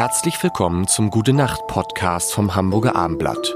Herzlich willkommen zum Gute Nacht Podcast vom Hamburger Armblatt.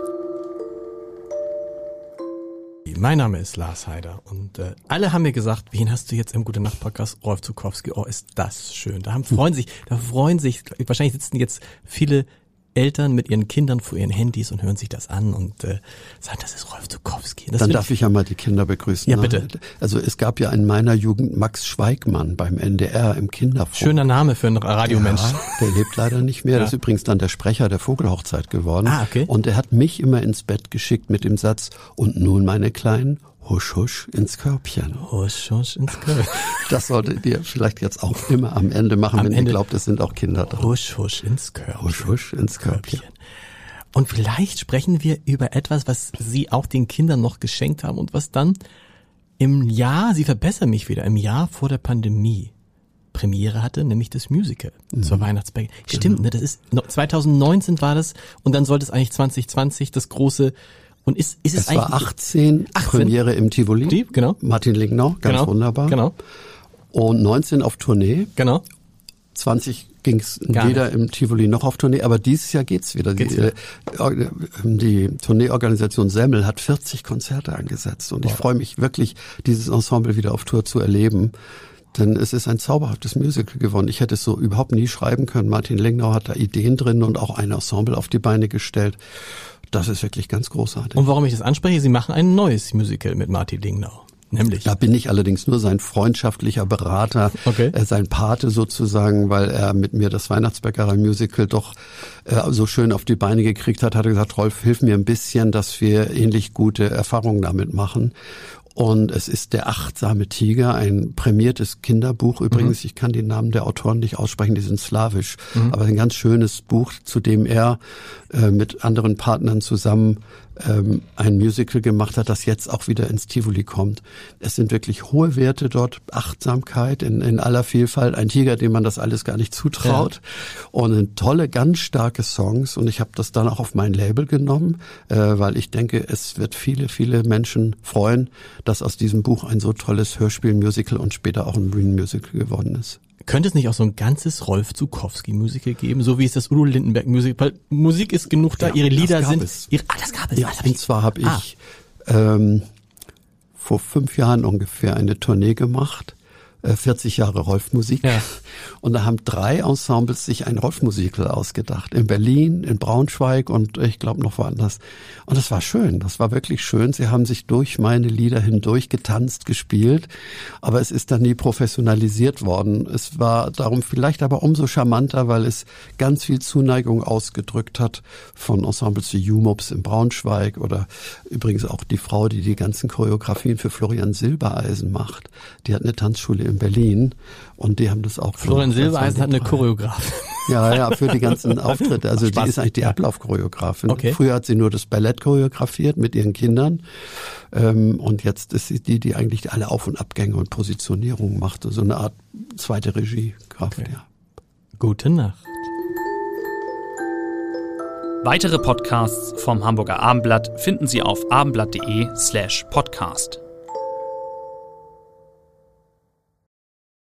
Mein Name ist Lars Heider und äh, alle haben mir gesagt, wen hast du jetzt im Gute Nacht Podcast? Rolf Zukowski. Oh, ist das schön. Da haben, freuen sich, da freuen sich, wahrscheinlich sitzen jetzt viele Eltern mit ihren Kindern vor ihren Handys und hören sich das an und äh, sagen, das ist Rolf Zukowski. Das Dann darf ich ja mal die Kinder begrüßen. Ja, bitte. Also es gab ja in meiner Jugend Max Schweigmann beim NDR im Kinderfunk. Schöner Name für einen Radiomensch. Ja, der lebt leider nicht mehr. Ja. Das ist übrigens dann der Sprecher der Vogelhochzeit geworden. Ah, okay. Und er hat mich immer ins Bett geschickt mit dem Satz, und nun meine Kleinen, Husch, husch ins Körbchen. Husch, husch ins Körbchen. Das solltet ihr vielleicht jetzt auch immer am Ende machen, am wenn Ende ihr glaubt, es sind auch Kinder da. Husch, husch ins Körbchen. Husch, husch ins Körbchen. Und vielleicht sprechen wir über etwas, was Sie auch den Kindern noch geschenkt haben und was dann im Jahr, Sie verbessern mich wieder, im Jahr vor der Pandemie Premiere hatte, nämlich das Musical mhm. zur Weihnachtsbäcke. Stimmt, genau. ne? Das ist 2019 war das und dann sollte es eigentlich 2020 das große und ist, ist es, es eigentlich. war 18, 18 Premiere im Tivoli. Die, genau. Martin Lingnau, ganz genau, wunderbar. Genau. Und 19 auf Tournee. Genau. 20 ging es weder im Tivoli noch auf Tournee, aber dieses Jahr geht's wieder. Geht's die, wieder. Äh, die Tourneeorganisation Semmel hat 40 Konzerte angesetzt und wow. ich freue mich wirklich, dieses Ensemble wieder auf Tour zu erleben. Denn es ist ein zauberhaftes Musical geworden. Ich hätte es so überhaupt nie schreiben können. Martin Lengnau hat da Ideen drin und auch ein Ensemble auf die Beine gestellt. Das ist wirklich ganz großartig. Und warum ich das anspreche, Sie machen ein neues Musical mit Martin Lingnau. Nämlich. Da bin ich allerdings nur sein freundschaftlicher Berater, okay. äh, sein Pate sozusagen, weil er mit mir das Weihnachtsbäckerei Musical doch äh, so schön auf die Beine gekriegt hat, hat er gesagt, Rolf, hilf mir ein bisschen, dass wir ähnlich gute Erfahrungen damit machen. Und es ist Der achtsame Tiger, ein prämiertes Kinderbuch übrigens. Mhm. Ich kann den Namen der Autoren nicht aussprechen, die sind slawisch. Mhm. Aber ein ganz schönes Buch, zu dem er äh, mit anderen Partnern zusammen ähm, ein Musical gemacht hat, das jetzt auch wieder ins Tivoli kommt. Es sind wirklich hohe Werte dort, Achtsamkeit in, in aller Vielfalt, ein Tiger, dem man das alles gar nicht zutraut ja. und tolle, ganz starke Songs und ich habe das dann auch auf mein Label genommen, äh, weil ich denke, es wird viele, viele Menschen freuen, dass aus diesem Buch ein so tolles Hörspiel-Musical und später auch ein Bühnenmusical geworden ist. Könnte es nicht auch so ein ganzes Rolf Zukowski Musical geben, so wie es das Udo Lindenberg Musical, weil Musik ist genug da, ja, ihre Lieder sind, es. ihre, ah, das gab es. Ja, und zwar habe ich ah. ähm, vor fünf Jahren ungefähr eine Tournee gemacht 40 äh, Jahre Rolf-Musik. Ja. Und da haben drei Ensembles sich ein Rolf-Musical ausgedacht. In Berlin, in Braunschweig und ich glaube noch woanders. Und das war schön. Das war wirklich schön. Sie haben sich durch meine Lieder hindurch getanzt, gespielt. Aber es ist dann nie professionalisiert worden. Es war darum vielleicht aber umso charmanter, weil es ganz viel Zuneigung ausgedrückt hat von Ensembles wie Jumops in Braunschweig oder übrigens auch die Frau, die die ganzen Choreografien für Florian Silbereisen macht. Die hat eine Tanzschule in Berlin und die haben das auch. Florian Silbereisen hat eine Choreografin. Ja, ja, für die ganzen Auftritte. Also die ist eigentlich die Ablaufchoreografin. Okay. Früher hat sie nur das Ballett choreografiert mit ihren Kindern. Ähm, und jetzt ist sie die, die eigentlich alle Auf- und Abgänge und Positionierungen macht. So eine Art zweite Regiekraft, okay. ja. Gute Nacht. Weitere Podcasts vom Hamburger Abendblatt finden Sie auf abendblatt.de slash podcast.